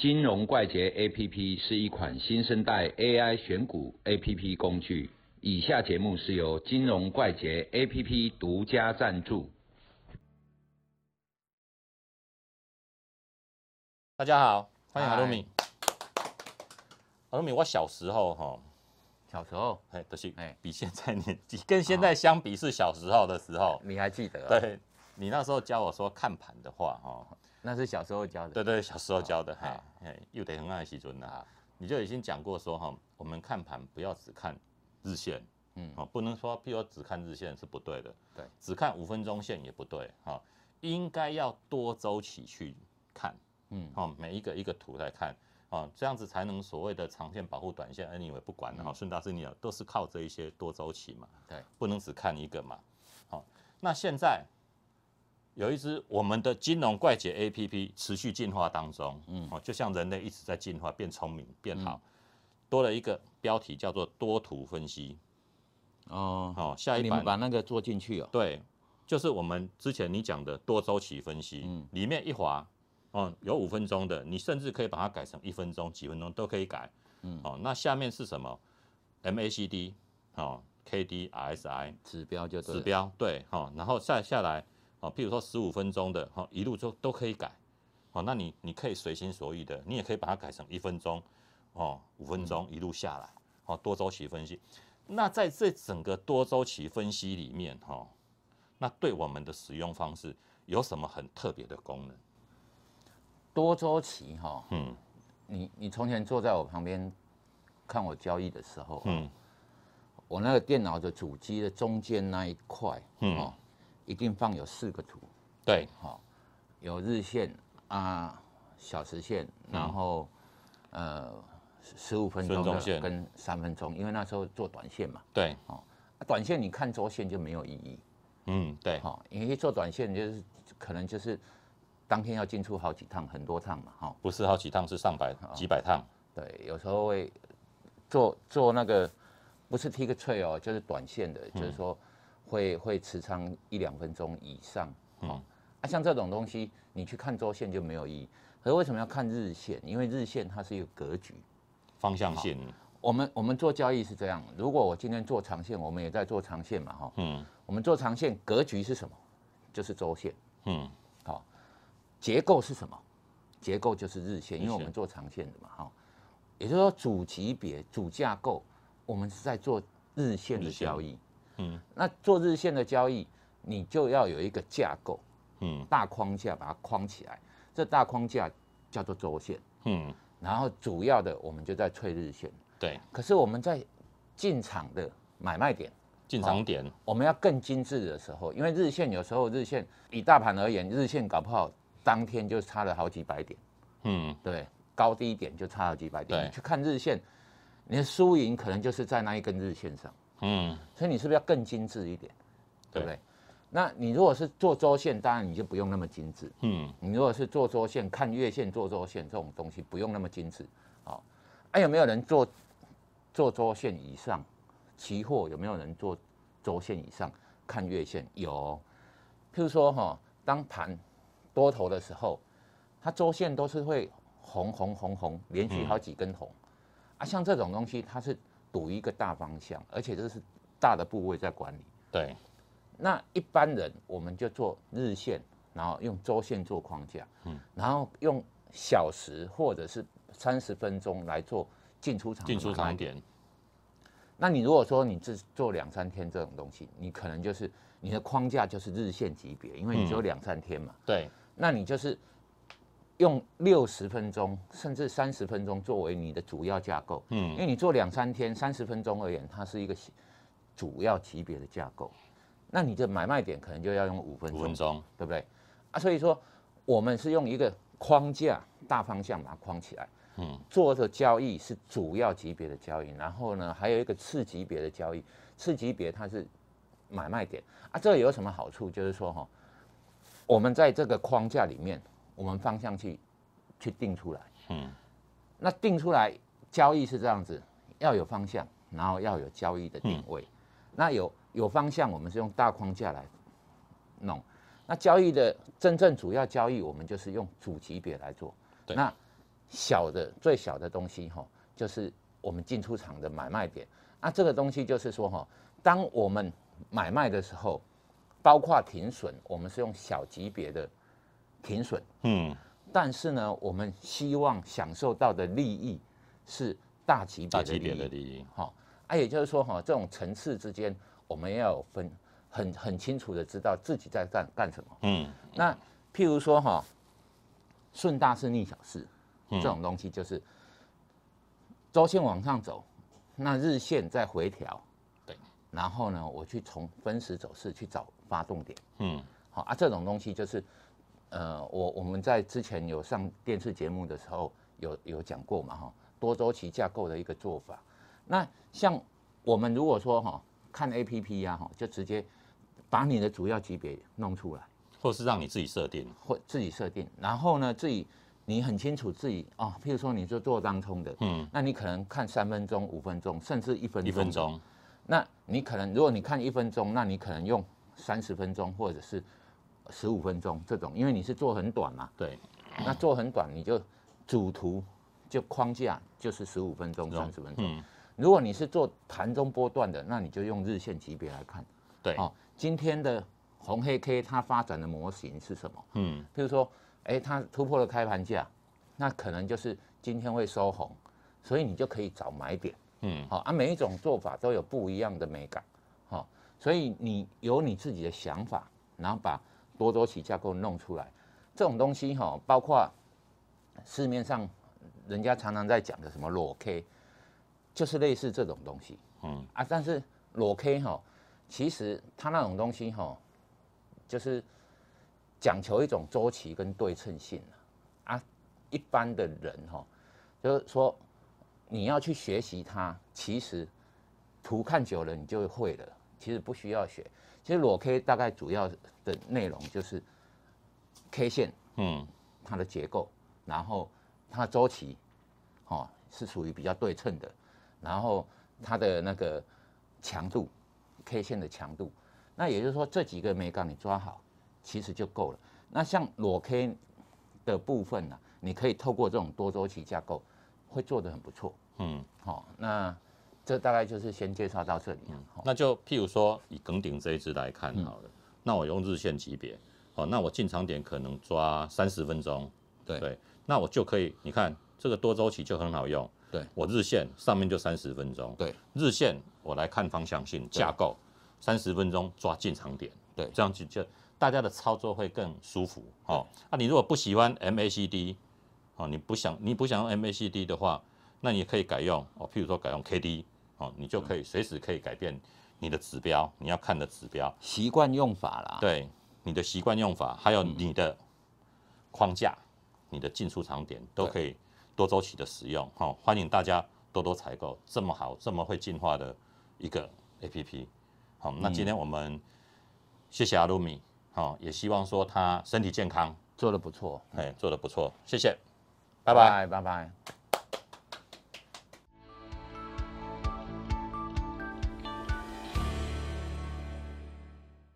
金融怪杰 APP 是一款新生代 AI 选股 APP 工具。以下节目是由金融怪杰 APP 独家赞助。大家好，欢迎阿鲁米。阿鲁米，我小时候哈，小时候哎，就是哎比现在年纪跟现在相比是小时候的时候。你还记得、啊？，对，你那时候教我说看盘的话，哈，那是小时候教的。对对，小时候教的，哈哎，哎，又得很爱时准的哈，你就已经讲过说哈，我们看盘不要只看日线，嗯。哦，不能说譬如说只看日线是不对的，对，只看五分钟线也不对，哈，应该要多周期去看，嗯，哦，每一个一个图来看，哦，这样子才能所谓的长线保护短线。anyway 不管了哈，顺大师你啊都是靠这一些多周期嘛，对，不能只看一个嘛。好，那现在有一支我们的金融怪杰 A P P 持续进化当中，嗯，哦，就像人类一直在进化，变聪明，变好，多了一个标题叫做多图分析。哦，好，下一你们版把那个做进去哦。对，就是我们之前你讲的多周期分析，嗯里面一划，哦，有五分钟的，你甚至可以把它改成一分钟、几分钟都可以改。嗯，哦，那下面是什么？MACD，哦，KD、RSI 指标就。指标，对，哦，然后再下来，哦，譬如说十五分钟的，哈，一路就都可以改。哦，那你你可以随心所欲的，你也可以把它改成一分钟，哦，五分钟一路下来，哦，多周期分析。那在这整个多周期分析里面，哈、那对我们的使用方式有什么很特别的功能？多周期哈、嗯你你从前坐在我旁边看我交易的时候，嗯我那个电脑的主机的中间那一块，嗯哦，一定放有四个图，对，好有日线啊、小时线，然后、呃十五分钟的跟三分钟，因为那时候做短线嘛，对，啊短线你看周线就没有意义，嗯对，哈、因为做短线就是可能就是当天要进出好几趟，很多趟嘛，哈、不是好几趟，是上百几百趟。对，有时候会做做那个不是 T 个 trade 哦，就是短线的，就是说会会持仓一两分钟以上，哦，啊，像这种东西你去看周线就没有意义。可是为什么要看日线？因为日线它是一个格局。方向性，我们我们做交易是这样，如果我今天做长线，我们也在做长线嘛，哈，嗯我们做长线格局是什么？就是周线。嗯好，结构是什么？结构就是日线，因为我们做长线的嘛，哈。也就是说，主级别、主架构，我们是在做日线的交易。嗯那做日线的交易，你就要有一个架构、嗯大框架把它框起来。这大框架叫做周线，嗯，然后主要的我们就在吹日线。对，可是我们在进场的买卖点，进场点，我们要更精致的时候，因为日线有时候日线以大盘而言，日线搞不好当天就差了好几百点，嗯对？高低点就差了几百点。你去看日线，你的输赢可能就是在那一根日线上，嗯所以你是不是要更精致一点，对不对对？那你如果是做周线，当然你就不用那么精致。嗯你如果是做周线、看月线、做周线这种东西，不用那么精致。好、啊，有没有人做做周线以上？期货有没有人做周线以上看月线？有哦。譬如说哈、当盘多头的时候，它周线都是会红红红红，连续好几根红。啊，像这种东西，它是赌一个大方向，而且这是大的部位在管理。对，那一般人我们就做日线，然后用周线做框架，嗯，然后用小时或者是三十分钟来做进出场的进出场点，那你如果说你只做两三天这种东西，你可能就是你的框架就是日线级别，因为你只有两三天嘛，对，那你就是用六十分钟甚至三十分钟作为你的主要架构，嗯。因为你做两三天三十分钟而言，它是一个主要级别的架构，那你的买卖点可能就要用五分钟五分，钟，对不对？啊，所以说我们是用一个框架大方向把它框起来，嗯，做的交易是主要级别的交易，然后呢还有一个次级别的交易，次级别它是买卖点。啊，这有什么好处？就是说哈，我们在这个框架里面，我们方向去去定出来，嗯那定出来交易是这样子，要有方向，然后要有交易的定位。那有有方向，我们是用大框架来弄。那交易的真正主要交易，我们就是用主级别来做。对那小的最小的东西哈，就是我们进出场的买卖点。那，这个东西就是说哈，当我们买卖的时候，包括停损，我们是用小级别的停损，嗯，但是呢，我们希望享受到的利益是大级别的利益。的利益，哈，啊，也就是说哈，这种层次之间，我们要有分很很清楚的知道自己在干干什么。嗯，那譬如说哈，顺大势逆小势嗯这种东西，就是周线往上走，那日线在回调，对，然后呢，我去从分时走势去找发动点。嗯，好啊，这种东西就是，呃，我我们在之前有上电视节目的时候有有讲过嘛哈，多周期架构的一个做法。那像我们如果说哈看 A P P 呀哈，就直接把你的主要级别弄出来，或是让你自己设定，或自己设定，然后呢自己你很清楚自己哦，譬如说你就做当冲的，嗯，那你可能看三分钟、五分钟，甚至一分钟。一分。钟，那你可能如果你看一分钟，那你可能用三十分钟或者是十五分钟这种，因为你是做很短嘛。对，那做很短，你就主图就框架就是十五分钟、三十分钟。嗯，如果你是做盘中波段的，那你就用日线级别来看。对，哦，今天的红黑 K 它发展的模型是什么？嗯，譬如说，哎、它突破了开盘价，那可能就是今天会收红，所以你就可以找买点。嗯，好、啊，每一种做法都有不一样的美感，好、所以你有你自己的想法，然后把多周期架构弄出来，这种东西哈、包括市面上人家常常在讲的什么裸 K，就是类似这种东西，嗯，啊，但是裸 K 哈、其实它那种东西哈、就是讲求一种周期跟对称性啊，一般的人哈、就是说你要去学习它，其实图看久了你就会了，其实不需要学。其实裸 K 大概主要的内容就是 K 线嗯，它的结构，然后它的周期，哦是属于比较对称的，然后它的那个强度，K 线的强度，那也就是说这几个美感你抓好，其实就够了。那像裸 K 的部分呢、你可以透过这种多周期架构，会做得很不错。嗯，好、那这大概就是先介绍到这里。好。那就譬如说以耿鼎这一支来看嗯好了，那我用日线级别，哦，那我进场点可能抓三十分钟，对。对，那我就可以，你看这个多周期就很好用，对。我日线上面就三十分钟，对，日线我来看方向性架构，三十分钟抓进场点，对。这样子就大家的操作会更舒服哦。啊，你如果不喜欢 MACD，哦，你不想你不想用 MACD 的话，那你可以改用哦，譬如说改用 KD，哦，你就可以随时可以改变你的指标，你要看的指标，习惯用法啦。对你的习惯用法，还有你的框架、你的进出场点都可以多周期的使用。好、欢迎大家多多采购这么好、这么会进化的一个 APP。好、那今天我们谢谢阿鲁米，好、也希望说他身体健康，做得不错。哎，做的不错，谢谢，拜拜。拜拜。